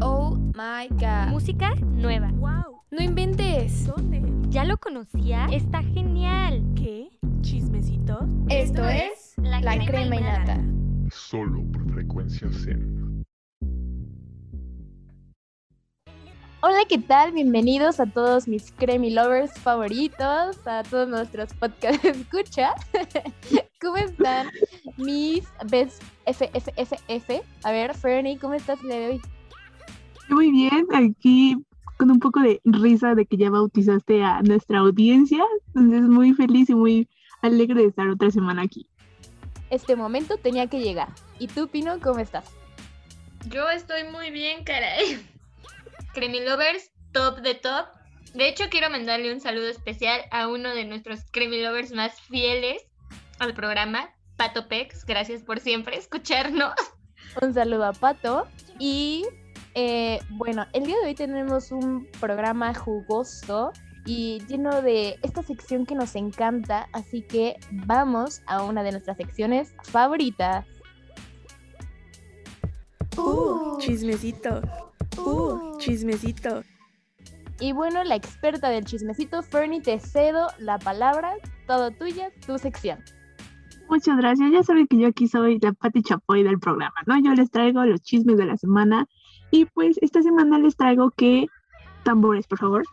Oh my god. Música nueva. ¡Wow! No inventes. ¿Dónde? ¿Ya lo conocía? Está genial. ¿Qué? ¿Chismecito? Esto es La, crema, y nata. Solo por frecuencia Zen. Hola, ¿qué tal? Bienvenidos a todos mis Cremi Lovers favoritos, a todos nuestros podcast escucha. ¿Cómo están mis best FFFF? A ver, Fernie, ¿cómo estás el día de hoy? Muy bien, aquí con un poco de risa de que ya bautizaste a nuestra audiencia, entonces muy feliz y muy alegre de estar otra semana aquí. Este momento tenía que llegar. ¿Y tú, Pino, cómo estás? Yo estoy muy bien, caray. Creamy Lovers, top de top. De hecho, quiero mandarle un saludo especial a uno de nuestros Creamy Lovers más fieles al programa, Pato Pex. Gracias por siempre escucharnos. Un saludo a Pato. Y eh, bueno, el día de hoy tenemos un programa jugoso y lleno de esta sección que nos encanta, así que vamos a una de nuestras secciones favoritas. ¡Uh! Chismecito. ¡Uh! Chismecito. Y bueno, la experta del chismecito, Fernie, te cedo la palabra, todo tuya, tu sección. Muchas gracias, ya saben que yo aquí soy la Pati Chapoy del programa, ¿no? Yo les traigo los chismes de la semana y pues esta semana les traigo que, tambores, por favor.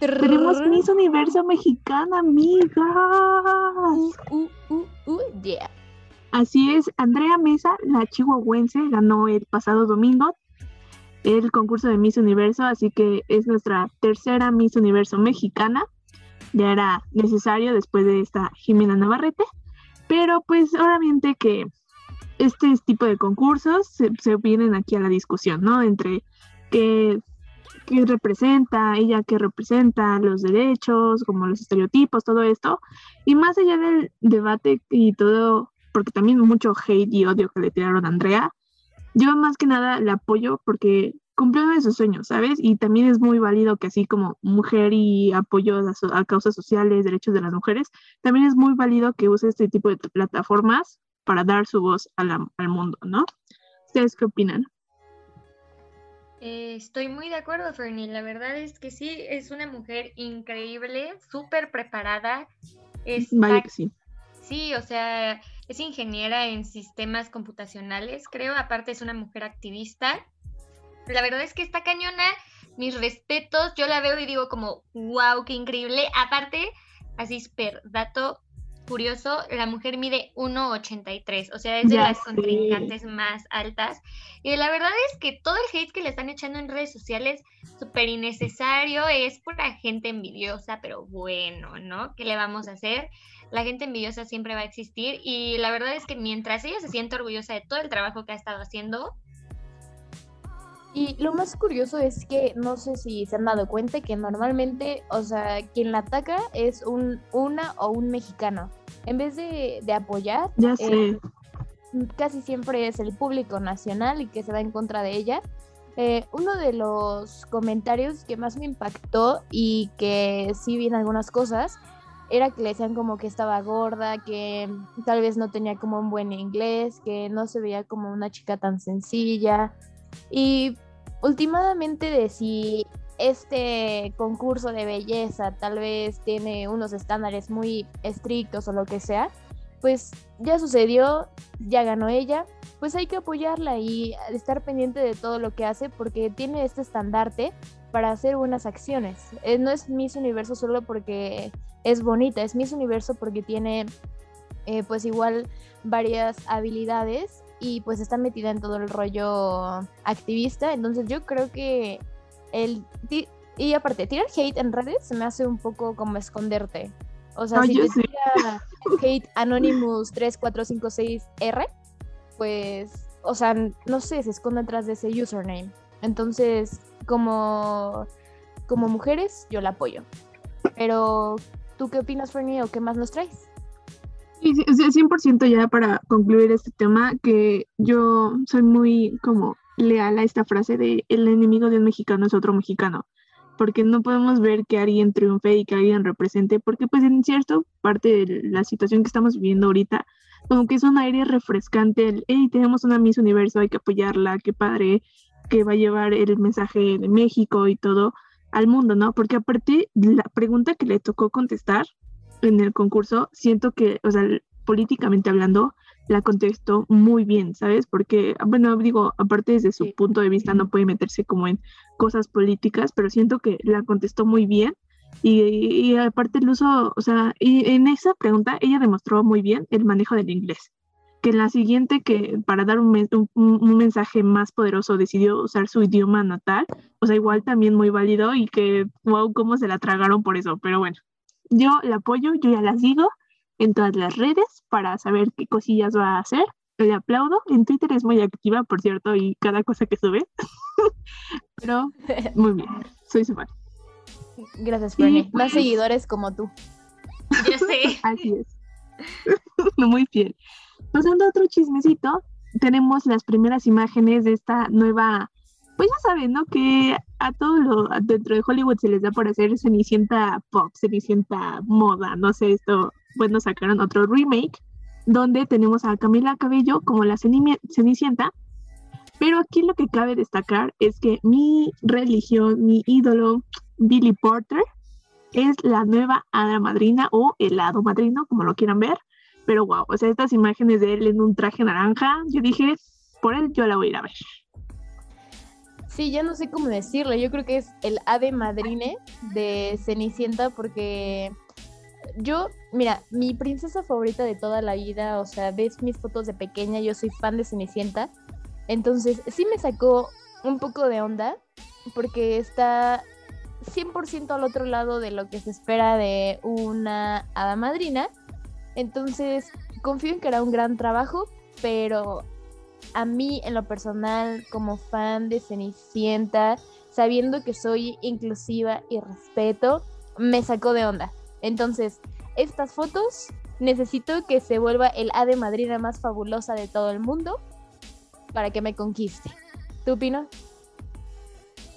Tenemos Miss Universo Mexicana, amigas. Uh, uh, uh, uh, yeah. Así es, Andrea Mesa, la chihuahuense, ganó el pasado domingo el concurso de Miss Universo, así que es nuestra tercera Miss Universo mexicana. Ya era necesario después de esta Jimena Navarrete, pero pues obviamente que este tipo de concursos se, se vienen aquí a la discusión, ¿no? Entre qué, qué representa, ella qué representa, los derechos, como los estereotipos, todo esto. Y más allá del debate y todo, porque también mucho hate y odio que le tiraron a Andrea, yo más que nada la apoyo porque cumplió uno de sus sueños, ¿sabes? Y también es muy válido que así como mujer y apoyo a, so- a causas sociales, derechos de las mujeres, también es muy válido que use este tipo de plataformas para dar su voz a la- al mundo, ¿no? ¿Ustedes qué opinan? Eh, estoy muy de acuerdo, Fernie. La verdad es que sí, es una mujer increíble, súper preparada. Es Vaya que sí. Sí, o sea, es ingeniera en sistemas computacionales, creo. Aparte es una mujer activista. La verdad es que está cañona. Mis respetos. Yo la veo y digo como, wow, qué increíble. Aparte, así super dato curioso, la mujer mide 1,83. O sea, es de Ya las sé. contrincantes más altas. Y la verdad es que todo el hate que le están echando en redes sociales, súper innecesario. Es pura gente envidiosa, pero bueno, ¿no? ¿Qué le vamos a hacer? la gente envidiosa siempre va a existir y la verdad es que mientras ella se siente orgullosa de todo el trabajo que ha estado haciendo, Y lo más curioso es que no sé si se han dado cuenta que normalmente, o sea, quien la ataca es un una o un mexicano. En vez de, de apoyar, Ya eh, sé. casi siempre es el público nacional y que se va en contra de ella. Eh, uno de los comentarios que más me impactó y que sí vi en algunas cosas era que le decían como que estaba gorda, que tal vez no tenía como un buen inglés, que no se veía como una chica tan sencilla. Y últimamente de si este concurso de belleza tal vez tiene unos estándares muy estrictos o lo que sea, pues ya sucedió, ya ganó ella, pues hay que apoyarla y estar pendiente de todo lo que hace porque tiene este estandarte para hacer buenas acciones. Eh, no es Miss Universo solo porque es bonita, es Miss Universo porque tiene eh, pues igual varias habilidades y pues está metida en todo el rollo activista, entonces yo creo que el y aparte tirar hate en redes se me hace un poco como esconderte. O sea, Ah, si yo te sé. tira hate Anonymous 3456R, pues, o sea, no sé, se esconde atrás de ese username. Entonces, como, como mujeres, yo la apoyo. Pero, ¿tú qué opinas, Fernie, o qué más nos traes? Sí, sí, o sea, 100% ya para concluir este tema, que yo soy muy como leal a esta frase de el enemigo de un mexicano es otro mexicano, porque no podemos ver que alguien triunfe y que alguien represente, porque pues en cierto parte de la situación que estamos viviendo ahorita, como que es un aire refrescante, el, hey, tenemos una Miss Universo, hay que apoyarla, qué padre, que va a llevar el mensaje de México y todo al mundo, ¿no? Porque aparte, la pregunta que le tocó contestar en el concurso, siento que, o sea, políticamente hablando, la contestó muy bien, ¿sabes? Porque, bueno, digo, aparte desde su Sí. punto de vista no puede meterse como en cosas políticas, pero siento que la contestó muy bien. Y, y aparte el uso, o sea, y en esa pregunta ella demostró muy bien el manejo del inglés. Que en la siguiente, que para dar un, un- un mensaje más poderoso decidió usar su idioma natal, o sea, igual también muy válido y que, wow, cómo se la tragaron por eso. Pero bueno, yo la apoyo, yo ya la sigo en todas las redes para saber qué cosillas va a hacer. Le aplaudo. En Twitter es muy activa, por cierto, y cada cosa que sube. Pero muy bien, soy su fan. Gracias, Sí, Fernie. pues. Más seguidores como tú. Ya sé. Así es. Muy fiel. Pasando a otro chismecito, tenemos las primeras imágenes de esta nueva, pues ya saben, ¿no? Que a todo lo dentro de Hollywood se les da por hacer Cenicienta pop, Cenicienta moda, no sé, esto, bueno, sacaron otro remake donde tenemos a Camila Cabello como la Cenicienta, pero aquí lo que cabe destacar es que mi religión, mi ídolo, Billy Porter, es la nueva hada madrina o el hado madrino, como lo quieran ver. Pero wow, o sea, estas imágenes de él en un traje naranja, yo dije, por él yo la voy a ir a ver. Sí, ya no sé cómo decirlo. Yo creo que es el ave madrine de Cenicienta porque yo, mira, mi princesa favorita de toda la vida, o sea, ves mis fotos de pequeña, yo soy fan de Cenicienta. Entonces, sí me sacó un poco de onda porque está 100% al otro lado de lo que se espera de una hada madrina. Entonces, confío en que hará un gran trabajo, pero a mí en lo personal, como fan de Cenicienta, sabiendo que soy inclusiva y respeto, me sacó de onda. Entonces, estas fotos necesito que se vuelva el ave madrina más fabulosa de todo el mundo para que me conquiste. ¿Tú, Pino?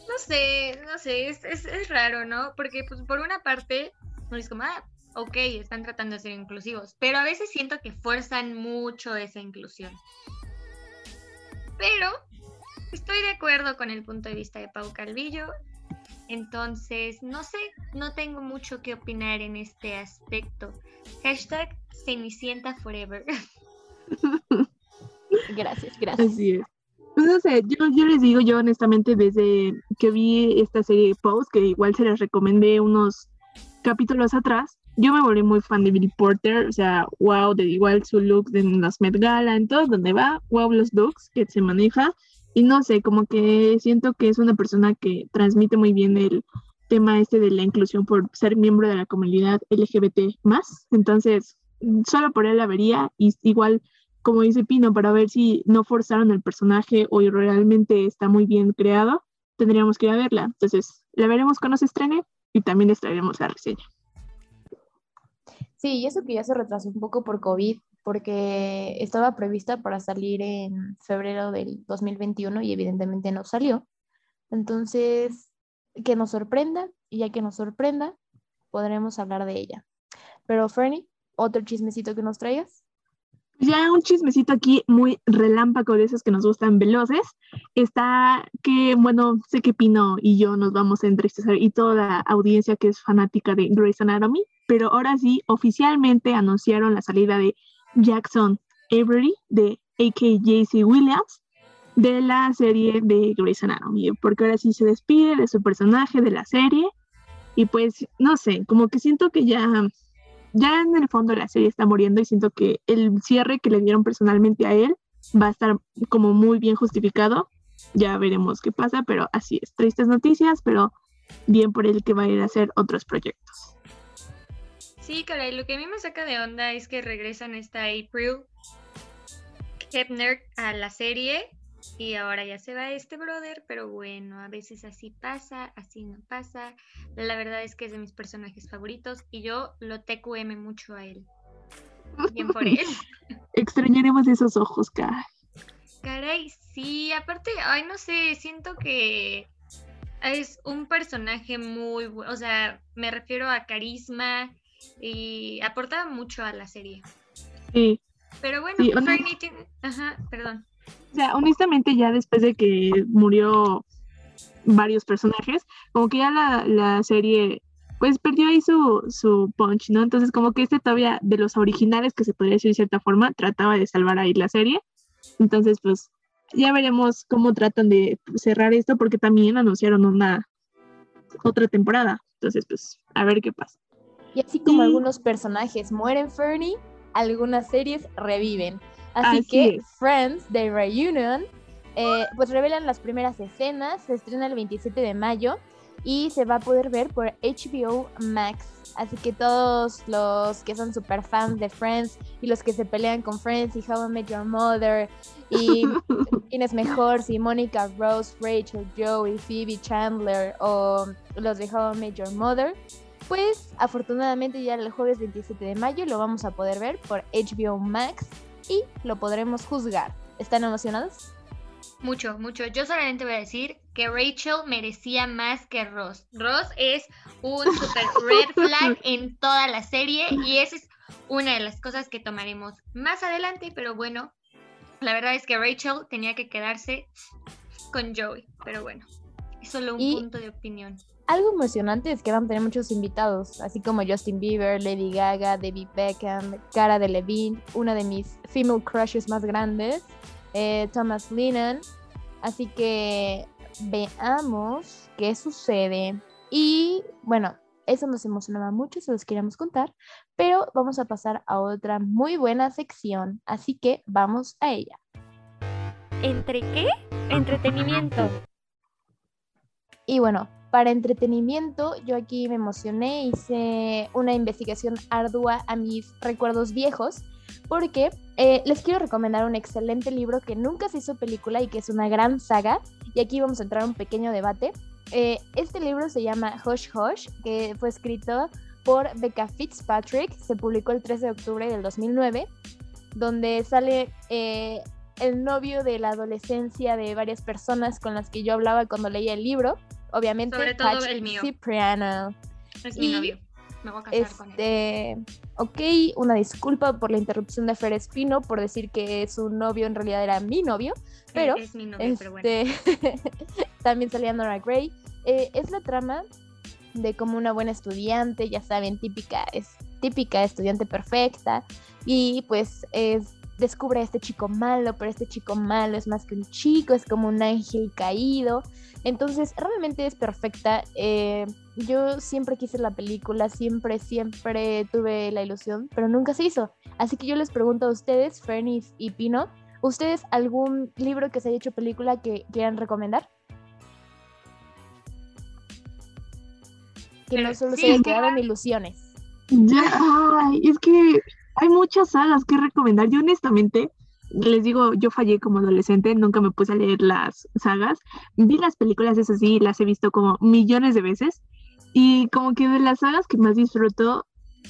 No sé, no sé, es, es, es raro, ¿no? Porque pues por una parte, uno es como, ah, ok, están tratando de ser inclusivos, pero a veces siento que fuerzan mucho esa inclusión. Pero estoy de acuerdo con el punto de vista de Pau Calvillo, entonces no sé, no tengo mucho que opinar en este aspecto. Hashtag Cenicienta Forever. Gracias, gracias. Así es. Pues no sé, yo, yo les digo, yo honestamente desde que vi esta serie Pose, que igual se les recomendé unos capítulos atrás, yo me volví muy fan de Billy Porter, o sea, wow, de igual su look en las Met Gala, en todo donde va, wow, los looks que se maneja, y no sé, como que siento que es una persona que transmite muy bien el tema este de la inclusión por ser miembro de la comunidad LGBT más, entonces solo por él la vería, y igual como dice Pino, para ver si no forzaron el personaje o realmente está muy bien creado, tendríamos que ir a verla. Entonces, la veremos cuando se estrene y también les traeremos la reseña. Sí, y eso que ya se retrasó un poco por COVID, porque estaba prevista para salir en febrero del 2021 y evidentemente no salió. Entonces, que nos sorprenda, y ya que nos sorprenda, podremos hablar de ella. Pero, Fernie, otro chismecito que nos traigas. Ya un chismecito aquí muy relámpago de esos que nos gustan veloces. Está que, bueno, sé que Pino y yo nos vamos a entristecer y toda la audiencia que es fanática de Grey's Anatomy, pero ahora sí, oficialmente anunciaron la salida de Jackson Avery, de AKJC Williams, de la serie de Grey's Anatomy, porque ahora sí se despide de su personaje de la serie y pues, no sé, como que siento que ya ya en el fondo la serie está muriendo y siento que el cierre que le dieron personalmente a él va a estar como muy bien justificado. Ya veremos qué pasa, pero así es. Tristes noticias, pero bien por él que va a ir a hacer otros proyectos. Sí, caray, lo que a mí me saca de onda es que regresan esta April Kepner a la serie y ahora ya se va este brother, pero bueno, a veces así pasa, así no pasa. La verdad es que es de mis personajes favoritos y yo lo TQM mucho a él. Bien por él. Extrañaremos esos ojos, cara. Caray, sí, aparte, ay, no sé, siento que es un personaje muy, o sea, me refiero a carisma y aportaba mucho a la serie. Sí, Pero bueno, Sí, Fernie tiene... Ajá, perdón. O sea, honestamente ya después de que murió varios personajes, como que ya la, la serie pues perdió ahí su, su punch, ¿no? Entonces como que este todavía de los originales que se podría decir de cierta forma, trataba de salvar ahí la serie. Entonces pues ya veremos cómo tratan de cerrar esto porque también anunciaron una otra temporada. Entonces pues a ver qué pasa. Y así como algunos personajes mueren Fernie, algunas series reviven. Así, Así que es. Friends The Reunion, eh, pues revelan las primeras escenas, se estrena el 27 de mayo y se va a poder ver por HBO Max. Así que todos los que son super fans de Friends y los que se pelean con Friends y How I Met Your Mother y quién es mejor, si Mónica, Rose, Rachel, Joey, Phoebe, Chandler o los de How I Met Your Mother, pues afortunadamente ya el jueves 27 de mayo lo vamos a poder ver por HBO Max y lo podremos juzgar. ¿Están emocionados? Mucho, mucho. Yo solamente voy a decir que Rachel merecía más que Ross. Ross es un super red flag en toda la serie y esa es una de las cosas que tomaremos más adelante, pero bueno, la verdad es que Rachel tenía que quedarse con Joey, pero bueno, es solo un Y- punto de opinión. Algo emocionante es que van a tener muchos invitados, así como Justin Bieber, Lady Gaga, David Beckham, Cara de Levine, una de mis female crushes más grandes, eh, Thomas Lennon. Así que veamos qué sucede. Y bueno, eso nos emocionaba mucho, se los queríamos contar, pero vamos a pasar a otra muy buena sección, así que vamos a ella. ¿Entre qué? Entretenimiento. Y bueno, para entretenimiento, yo aquí me emocioné, hice una investigación ardua a mis recuerdos viejos, porque eh, les quiero recomendar un excelente libro que nunca se hizo película y que es una gran saga. Y aquí vamos a entrar a un pequeño debate. Eh, este libro se llama Hush Hush, que fue escrito por Becca Fitzpatrick, se publicó el 13 de octubre del 2009, donde sale eh, el novio de la adolescencia de varias personas con las que yo hablaba cuando leía el libro. Obviamente, Sobre todo el mío. Cipriano. Es mi novio. Me voy a casar con él. Este, ok, una disculpa por la interrupción de Fer Espino por decir que su novio en realidad era mi novio, pero Es mi novio, pero bueno. este, también salía Nora Gray. Eh, es la trama de como una buena estudiante, ya saben, típica, es típica estudiante perfecta y pues es descubre a este chico malo, pero este chico malo es más que un chico, es como un ángel caído. Entonces, realmente es perfecta. Eh, yo siempre quise la película, siempre, siempre tuve la ilusión, pero nunca se hizo. Así que yo les pregunto a ustedes, Fernis y Pino, ¿ustedes algún libro que se haya hecho película que quieran recomendar? Que no solo sí, se haya quedado en ilusiones. Ya, ay, es que hay muchas sagas que recomendar. Yo honestamente, les digo, yo fallé como adolescente, nunca me puse a leer las sagas. Vi las películas, eso sí, las he visto como millones de veces. Y como que de las sagas que más disfruto,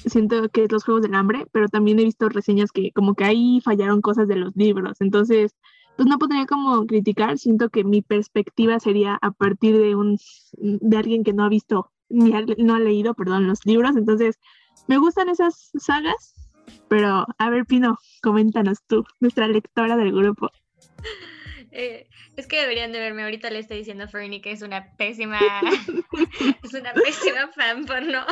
siento que es los Juegos del Hambre, pero también he visto reseñas que como que ahí fallaron cosas de los libros. Entonces, pues no podría como criticar, siento que mi perspectiva sería a partir de un de alguien que no ha visto ni ha- no ha leído, perdón, los libros. Entonces, me gustan esas sagas, pero a ver, Pino, coméntanos tú, nuestra lectora del grupo. Eh, es que deberían de verme. Ahorita le estoy diciendo a Fernie que es una pésima, es una pésima fan por no,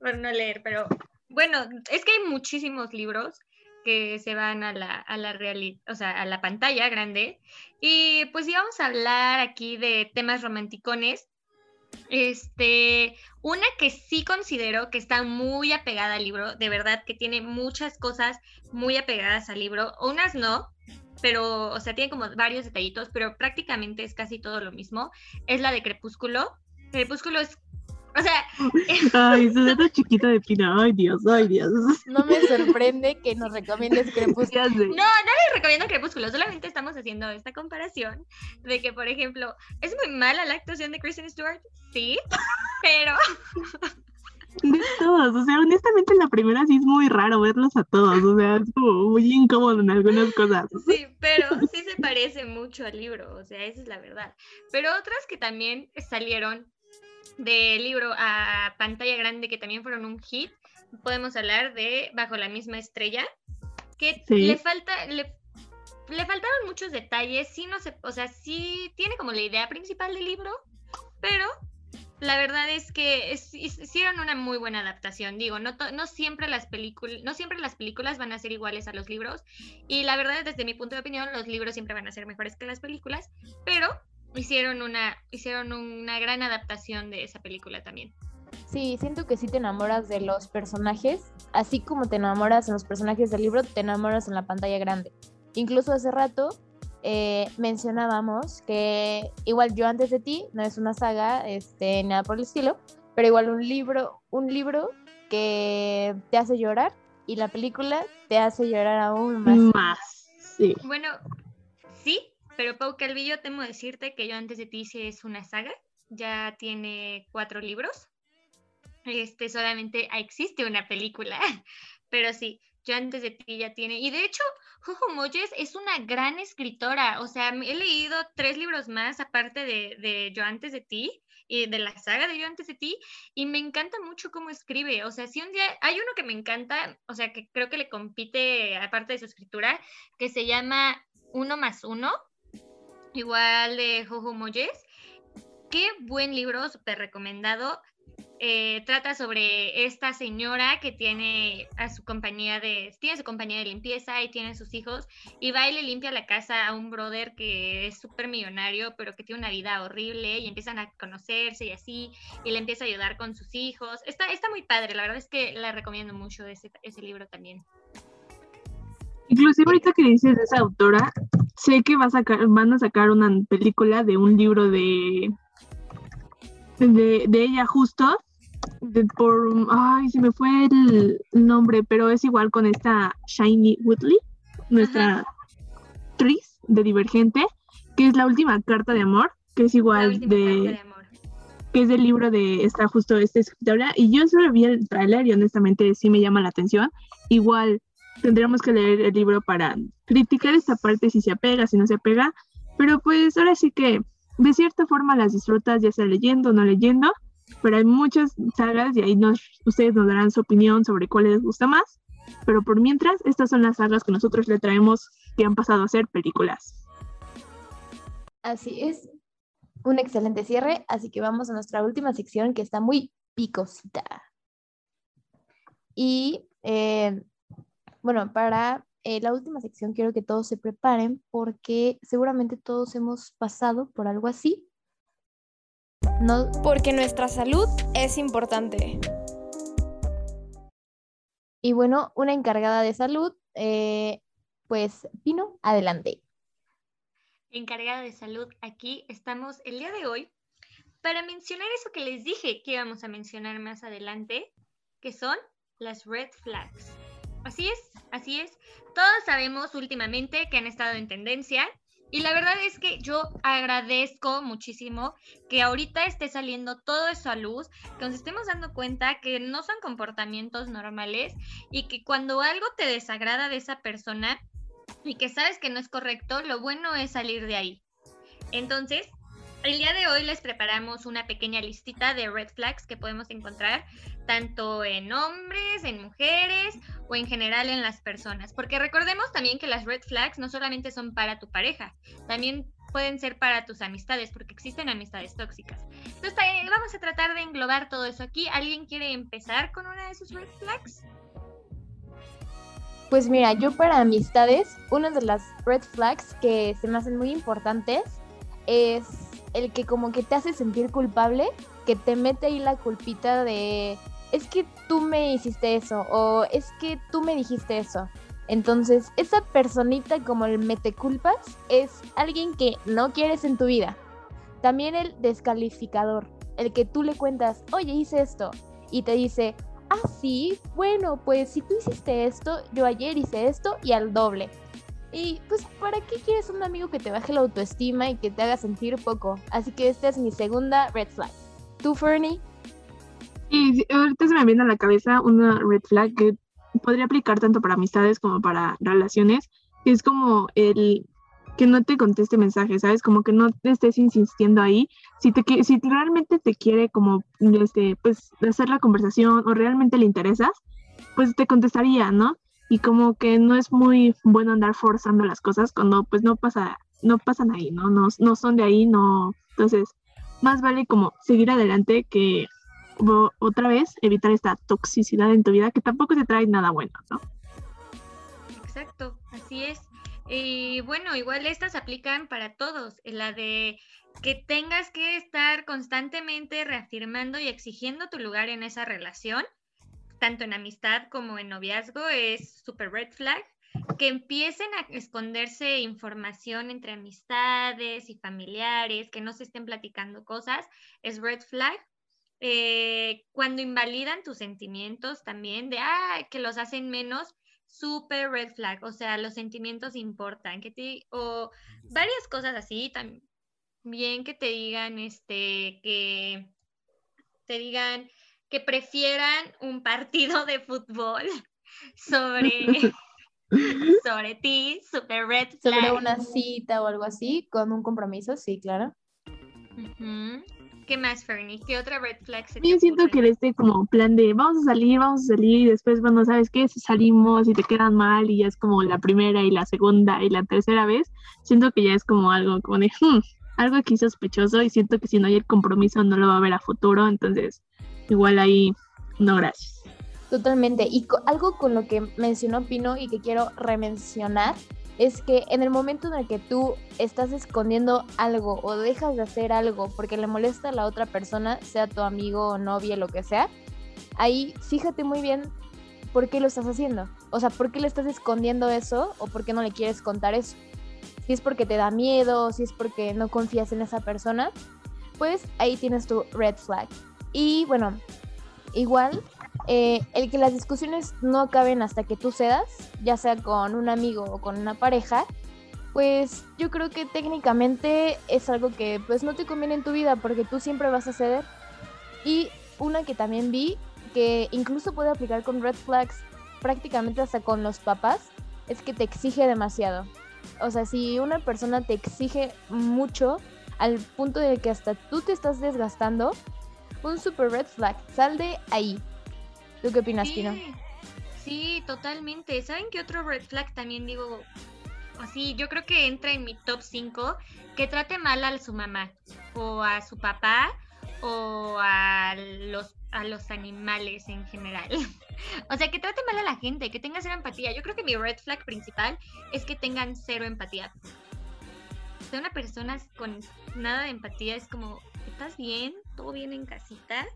por no leer. Pero bueno, es que hay muchísimos libros que se van a la, a la realidad, o sea, a la pantalla grande. Y pues íbamos a hablar aquí de temas romanticones. Este, una que sí considero que está muy apegada al libro, de verdad que tiene muchas cosas muy apegadas al libro, unas no, pero, o sea, tiene como varios detallitos, pero prácticamente es casi todo lo mismo. Es la de Crepúsculo. Crepúsculo es, o sea, Ay, su dedo chiquito de Pino, ay Dios, ay Dios. No me sorprende que nos recomiendes Crepúsculo. No, no les recomiendo Crepúsculo, solamente estamos haciendo esta comparación de que, por ejemplo, es muy mala la actuación de Kristen Stewart, sí, pero De todos, o sea, honestamente en la primera sí es muy raro verlos a todos, o sea, es como muy incómodo en algunas cosas. Sí, pero sí se parece mucho al libro, o sea, esa es la verdad. Pero otras que también salieron del libro a pantalla grande, que también fueron un hit, podemos hablar de Bajo la misma estrella, que Sí. le falta, le, le faltaron muchos detalles, sí no o sea, sí tiene como la idea principal del libro, pero la verdad es que es- hicieron una muy buena adaptación. Digo, no, to- no siempre las no siempre las películas van a ser iguales a los libros. Y la verdad, desde mi punto de opinión, los libros siempre van a ser mejores que las películas. Pero hicieron una, hicieron una gran adaptación de esa película también. Sí, siento que sí te enamoras de los personajes, así como te enamoras en los personajes del libro, te enamoras en la pantalla grande. Incluso hace rato eh, mencionábamos que igual yo antes de ti, no es una saga, este, nada por el estilo, pero igual un libro, un libro que te hace llorar y la película te hace llorar aún más. Más. Sí. Bueno, sí, pero Pau Calvillo, temo decirte que yo antes de ti sí es una saga. Ya tiene cuatro libros. Este solamente existe una película. Pero sí, yo antes de ti ya tiene. Y de hecho, Jojo Moyes es una gran escritora. O sea, he leído tres libros más aparte de, de Yo antes de ti y de la saga de Yo antes de ti. Y me encanta mucho cómo escribe. O sea, si un día hay uno que me encanta, o sea, que creo que le compite aparte de su escritura, que se llama Uno más Uno, igual de Jojo Moyes. Qué buen libro, súper recomendado. Eh, trata sobre esta señora que tiene a su compañía de tiene su compañía de limpieza y tiene sus hijos y va y le limpia la casa a un brother que es súper millonario pero que tiene una vida horrible y empiezan a conocerse y así y le empieza a ayudar con sus hijos está, está muy padre la verdad es que la recomiendo mucho ese, ese libro también Inclusive ahorita que dices de esa autora, sé que va a sacar, van a sacar una película de un libro de de, de ella justo de- por ay se me fue el nombre, pero es igual con esta Shiny Woodley, nuestra actriz de Divergente, que es la última carta de amor, que es igual de, de que es del libro de esta justo esta escritora y yo solo vi el tráiler y honestamente sí me llama la atención. Igual tendríamos que leer el libro para criticar esta parte si se apega, si no se apega, pero pues ahora sí que de cierta forma las disfrutas ya sea leyendo o no leyendo, pero hay muchas sagas y ahí nos, ustedes nos darán su opinión sobre cuál les gusta más, pero por mientras estas son las sagas que nosotros le traemos que han pasado a ser películas. Así es. Un excelente cierre, así que vamos a nuestra última sección que está muy picosita. Y eh, bueno, para eh, la última sección quiero que todos se preparen porque seguramente todos hemos pasado por algo así. No, Porque nuestra salud es importante. y bueno, una encargada de salud, eh, pues Pino, adelante. encargada de salud aquí, estamos el día de hoy para mencionar eso que les dije que íbamos a mencionar más adelante, que son las red flags. Así es, así es. Todos sabemos últimamente que han estado en tendencia y la verdad es que yo agradezco muchísimo que ahorita esté saliendo todo eso a luz, que nos estemos dando cuenta que no son comportamientos normales y que cuando algo te desagrada de esa persona, y que sabes que no es correcto, lo bueno es salir de ahí. Entonces, el día de hoy les preparamos una pequeña listita de red flags que podemos encontrar tanto en hombres, en mujeres o en general en las personas. Porque recordemos también que las red flags no solamente son para tu pareja, también pueden ser para tus amistades, porque existen amistades tóxicas. Entonces, vamos a tratar de englobar todo eso aquí. ¿Alguien quiere empezar con una de sus red flags? Pues mira, yo para amistades, una de las red flags que se me hacen muy importantes es el que como que te hace sentir culpable, que te mete ahí la culpita de, es que tú me hiciste eso o es que tú me dijiste eso. Entonces, esa personita como el mete culpas es alguien que no quieres en tu vida. También el descalificador, el que tú le cuentas, oye, hice esto, y te dice, ah, sí, bueno, pues si tú hiciste esto, yo ayer hice esto y al doble. Y pues, ¿para qué quieres un amigo que te baje la autoestima y que te haga sentir poco? Así que esta es mi segunda red flag. ¿Tú, Fernie? Y ahorita se me viene a la cabeza una red flag que podría aplicar tanto para amistades como para relaciones, que es como el que no te conteste mensajes, ¿sabes? Como que no te estés insistiendo ahí. Si, te, si realmente te quiere como, este, pues, hacer la conversación o realmente le interesas, pues te contestaría, ¿no? y como que no es muy bueno andar forzando las cosas cuando pues no pasa, no pasan ahí, ¿no? No, no son de ahí, no. Entonces, más vale como seguir adelante que otra vez evitar esta toxicidad en tu vida que tampoco te trae nada bueno, ¿no? Exacto, así es. Y bueno, igual estas aplican para todos. La de que tengas que estar constantemente reafirmando y exigiendo tu lugar en esa relación, tanto en amistad como en noviazgo, es super red flag. Que empiecen a esconderse información entre amistades y familiares, que no se estén platicando cosas, es red flag. Eh, cuando invalidan tus sentimientos también, de ah, que los hacen menos, super red flag, o sea, los sentimientos importan, que te, o varias cosas así, también que te digan, este, que te digan que prefieran un partido de fútbol sobre, sobre ti, super red flag. Sobre una cita o algo así, con un compromiso, sí, claro. Ujú. ¿Qué más, Fernie? ¿Qué otra red flag se te Yo siento que ocurre? este como plan de vamos a salir, vamos a salir y después, bueno, ¿sabes qué? Si salimos y te quedan mal y ya es como la primera y la segunda y la tercera vez, siento que ya es como algo como de, "Hmm, algo aquí sospechoso y siento que si no hay el compromiso no lo va a ver a futuro, entonces igual ahí, no gracias. Totalmente. Y co- algo con lo que mencionó Pino y que quiero remencionar es que en el momento en el que tú estás escondiendo algo o dejas de hacer algo porque le molesta a la otra persona, sea tu amigo o novia, lo que sea, ahí fíjate muy bien por qué lo estás haciendo. O sea, por qué le estás escondiendo eso o por qué no le quieres contar eso. Si es porque te da miedo, si es porque no confías en esa persona, pues ahí tienes tu red flag. Y bueno, igual eh, el que las discusiones no acaben hasta que tú cedas, ya sea con un amigo o con una pareja, pues yo creo que técnicamente es algo que pues no te conviene en tu vida porque tú siempre vas a ceder. Y una que también vi que incluso puede aplicar con red flags prácticamente hasta con los papás, es que te exige demasiado. O sea, si una persona te exige mucho al punto de que hasta tú te estás desgastando, un super red flag, sal de ahí. ¿Tú qué opinas, Pino? Sí, sí, totalmente. ¿Saben qué otro red flag también digo? Así, yo creo que entra en mi top 5, que trate mal a su mamá, o a su papá, o a los, a los animales en general. o sea, que trate mal a la gente, que tenga cero empatía. Yo creo que mi red flag principal es que tengan cero empatía. O sea, una persona con nada de empatía es como, ¿estás bien? ¿Todo bien en casita?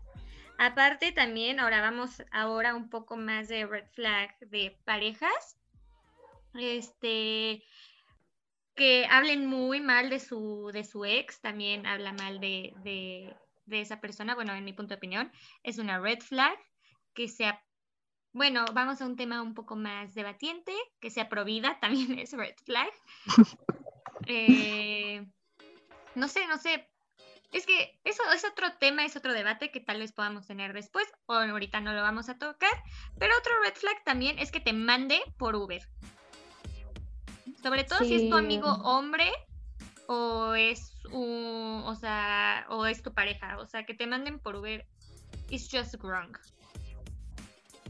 Aparte también, ahora vamos ahora un poco más de red flag de parejas. Este que hablen muy mal de su, de su ex, también habla mal de, de, de esa persona, bueno, en mi punto de opinión, es una red flag, que sea, bueno, vamos a un tema un poco más debatiente, que sea provida, también es red flag. Eh, no sé, no sé, es que eso es otro tema, es otro debate que tal vez podamos tener después, o ahorita no lo vamos a tocar. Pero otro red flag también es que te mande por Uber. Sobre todo si es tu amigo hombre o es un, o sea, o es tu pareja, o sea, que te manden por Uber is just wrong.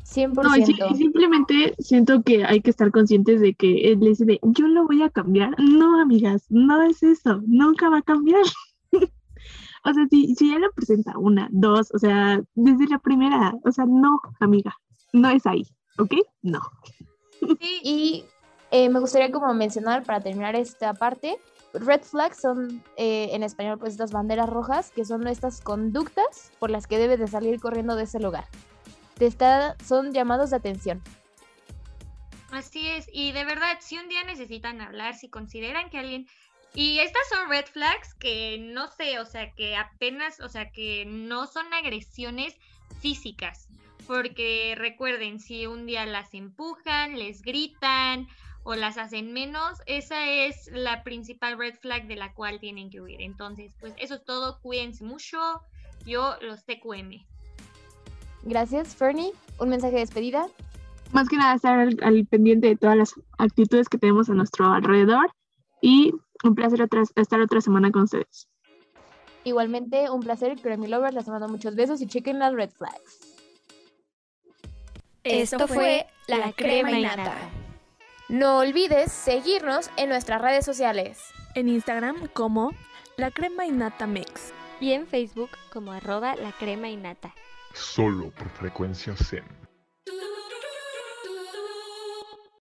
100%. No, y, si- y simplemente siento que hay que estar conscientes de que él dice yo lo voy a cambiar. No, amigas, no es eso, nunca va a cambiar. O sea, si, si ya lo presenta una, dos, o sea, desde la primera, o sea, no, amiga, no es ahí, ¿ok? No. Sí, Y eh, me gustaría como mencionar para terminar esta parte, red flags son eh, en español pues estas banderas rojas que son estas conductas por las que debes de salir corriendo de ese lugar. Te está, son llamados de atención. Así es, y de verdad, si un día necesitan hablar, si consideran que alguien... Y estas son red flags que no sé, o sea, que apenas, o sea, que no son agresiones físicas, porque recuerden, si un día las empujan, les gritan o las hacen menos, esa es la principal red flag de la cual tienen que huir. Entonces, pues eso es todo, cuídense mucho, yo los TQM. Gracias, Fernie. Un mensaje de despedida. Más que nada estar al, al pendiente de todas las actitudes que tenemos a nuestro alrededor y un placer otra- estar otra semana con ustedes. Igualmente, un placer, Grammy Lovers. Les mando muchos besos y chequen las red flags. Esto fue La Crema y Nata. No olvides seguirnos en nuestras redes sociales. En Instagram como La Crema y Nata Mix. Y en Facebook como arroba la crema y nata. Solo por frecuencia Zen.